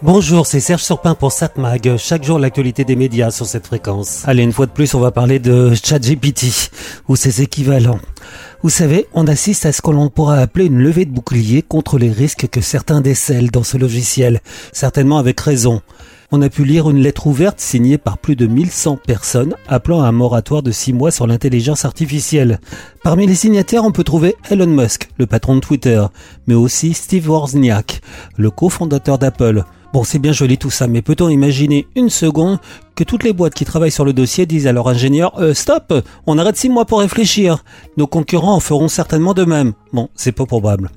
Bonjour, c'est Serge Surpin pour SatMag. Chaque jour, l'actualité des médias sur cette fréquence. Allez, une fois de plus, on va parler de ChatGPT ou ses équivalents. Vous savez, on assiste à ce que l'on pourra appeler une levée de bouclier contre les risques que certains décèlent dans ce logiciel, certainement avec raison. On a pu lire une lettre ouverte signée par plus de 1100 personnes appelant à un moratoire de 6 mois sur l'intelligence artificielle. Parmi les signataires, on peut trouver Elon Musk, le patron de Twitter, mais aussi Steve Wozniak, le cofondateur d'Apple. Bon, c'est bien joli tout ça, mais peut-on imaginer une seconde que toutes les boîtes qui travaillent sur le dossier disent à leur ingénieur euh, Stop, on arrête 6 mois pour réfléchir. Nos concurrents en feront certainement de même. Bon, c'est pas probable.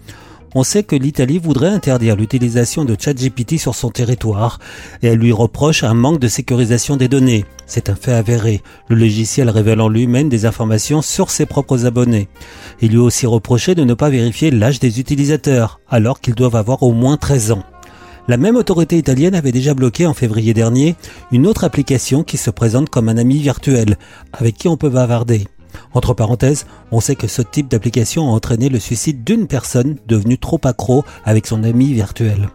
On sait que l'Italie voudrait interdire l'utilisation de ChatGPT sur son territoire et elle lui reproche un manque de sécurisation des données. C'est un fait avéré, le logiciel révélant lui-même des informations sur ses propres abonnés. Il lui est aussi reproché de ne pas vérifier l'âge des utilisateurs, alors qu'ils doivent avoir au moins 13 ans. La même autorité italienne avait déjà bloqué en février dernier une autre application qui se présente comme un ami virtuel, avec qui on peut bavarder. Entre parenthèses, on sait que ce type d'application a entraîné le suicide d'une personne devenue trop accro avec son ami virtuel.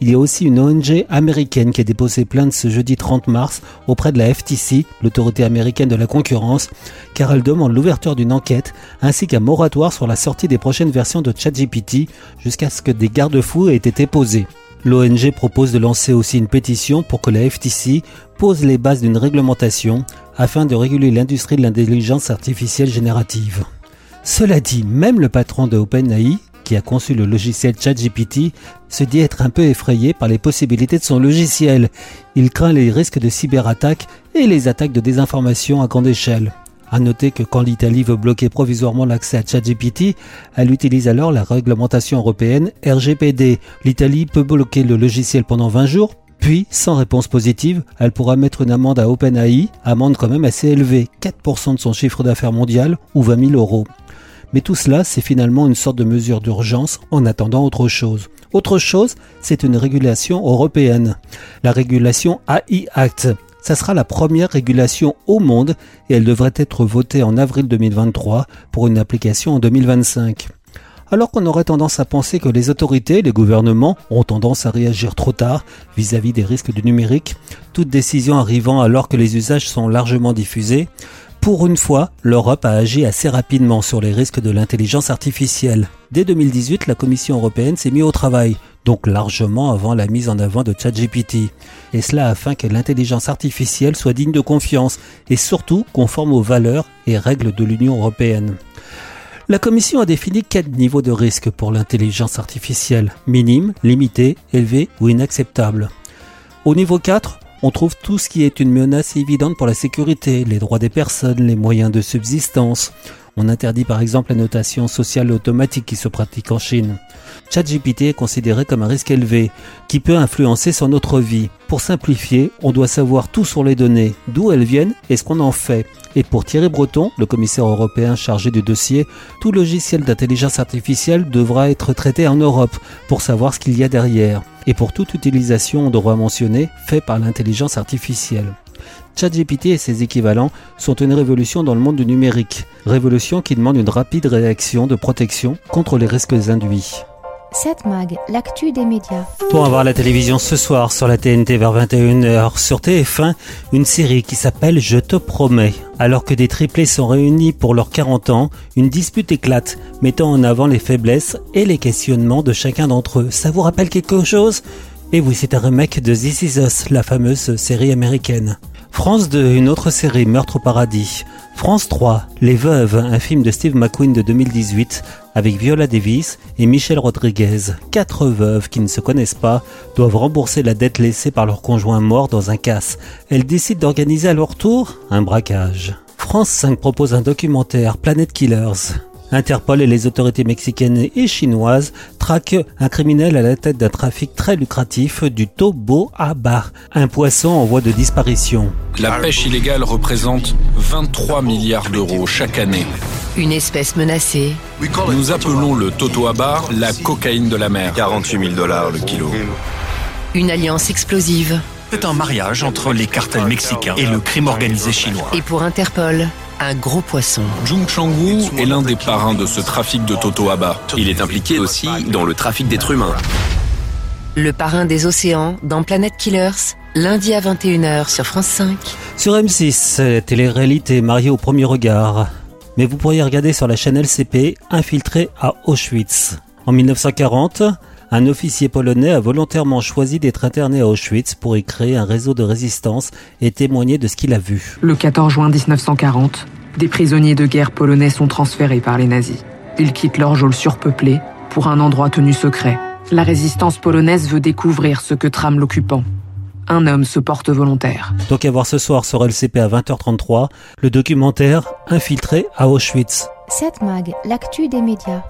Il y a aussi une ONG américaine qui a déposé plainte ce jeudi 30 mars auprès de la FTC, l'autorité américaine de la concurrence, car elle demande l'ouverture d'une enquête ainsi qu'un moratoire sur la sortie des prochaines versions de ChatGPT jusqu'à ce que des garde-fous aient été posés. L'ONG propose de lancer aussi une pétition pour que la FTC pose les bases d'une réglementation afin de réguler l'industrie de l'intelligence artificielle générative. Cela dit, même le patron de OpenAI, qui a conçu le logiciel ChatGPT, se dit être un peu effrayé par les possibilités de son logiciel. Il craint les risques de cyberattaques et les attaques de désinformation à grande échelle. À noter que quand l'Italie veut bloquer provisoirement l'accès à ChatGPT, elle utilise alors la réglementation européenne RGPD. L'Italie peut bloquer le logiciel pendant 20 jours, puis, sans réponse positive, elle pourra mettre une amende à OpenAI, amende quand même assez élevée, 4% de son chiffre d'affaires mondial ou 20 000 euros. Mais tout cela, c'est finalement une sorte de mesure d'urgence en attendant autre chose. Autre chose, c'est une régulation européenne. La régulation AI Act. Ça sera la première régulation au monde et elle devrait être votée en avril 2023 pour une application en 2025 alors qu'on aurait tendance à penser que les autorités, les gouvernements ont tendance à réagir trop tard vis-à-vis des risques du numérique, toute décision arrivant alors que les usages sont largement diffusés. Pour une fois, l'Europe a agi assez rapidement sur les risques de l'intelligence artificielle. Dès 2018, la Commission européenne s'est mise au travail, donc largement avant la mise en avant de ChatGPT. Et cela afin que l'intelligence artificielle soit digne de confiance et surtout conforme aux valeurs et règles de l'Union européenne. La Commission a défini quatre niveaux de risque pour l'intelligence artificielle, minime, limité, élevé ou inacceptable. Au niveau 4, on trouve tout ce qui est une menace évidente pour la sécurité, les droits des personnes, les moyens de subsistance. On interdit par exemple la notation sociale automatique qui se pratique en Chine. ChatGPT est considéré comme un risque élevé, qui peut influencer sur notre vie. Pour simplifier, on doit savoir tout sur les données, d'où elles viennent et ce qu'on en fait. Et pour Thierry Breton, le commissaire européen chargé du dossier, tout logiciel d'intelligence artificielle devra être traité en Europe pour savoir ce qu'il y a derrière. Et pour toute utilisation, on devra mentionner fait par l'intelligence artificielle. ChatGPT et ses équivalents sont une révolution dans le monde du numérique, révolution qui demande une rapide réaction de protection contre les risques induits. 7 Mag, l'actu des médias. Pour avoir la télévision ce soir sur la TNT vers 21h, sur TF1, une série qui s'appelle Je te promets. Alors que des triplés sont réunis pour leurs 40 ans, une dispute éclate, mettant en avant les faiblesses et les questionnements de chacun d'entre eux. Ça vous rappelle quelque chose? Et oui, c'est un remake de This Is Us, la fameuse série américaine. France 2, une autre série, Meurtre au paradis. France 3, Les Veuves, un film de Steve McQueen de 2018 avec Viola Davis et Michelle Rodriguez. Quatre veuves qui ne se connaissent pas doivent rembourser la dette laissée par leur conjoint mort dans un casse. Elles décident d'organiser à leur tour un braquage. France 5 propose un documentaire Planet Killers. Interpol et les autorités mexicaines et chinoises traquent un criminel à la tête d'un trafic très lucratif du tobo bar, un poisson en voie de disparition. La pêche illégale représente 23 milliards d'euros chaque année. Une espèce menacée. Nous appelons le totoabar la cocaïne de la mer. 48 000 dollars le kilo. Une alliance explosive. C'est un mariage entre les cartels mexicains et le crime organisé chinois. Et pour Interpol, un gros poisson. Jung Chang-woo est l'un des parrains de ce trafic de Toto Abba. Il est impliqué aussi dans le trafic d'êtres humains. Le parrain des océans dans Planet Killers, lundi à 21h sur France 5. Sur M6, télé-réalité mariée au premier regard. Mais vous pourriez regarder sur la chaîne LCP Infiltré à Auschwitz. En 1940, un officier polonais a volontairement choisi d'être interné à Auschwitz pour y créer un réseau de résistance et témoigner de ce qu'il a vu. Le 14 juin 1940, des prisonniers de guerre polonais sont transférés par les nazis. Ils quittent leur geôle surpeuplée pour un endroit tenu secret. La résistance polonaise veut découvrir ce que trame l'occupant. Un homme se porte volontaire. Donc à voir ce soir sur LCP à 20h33, le documentaire Infiltré à Auschwitz. 7 Mag, l'actu des médias.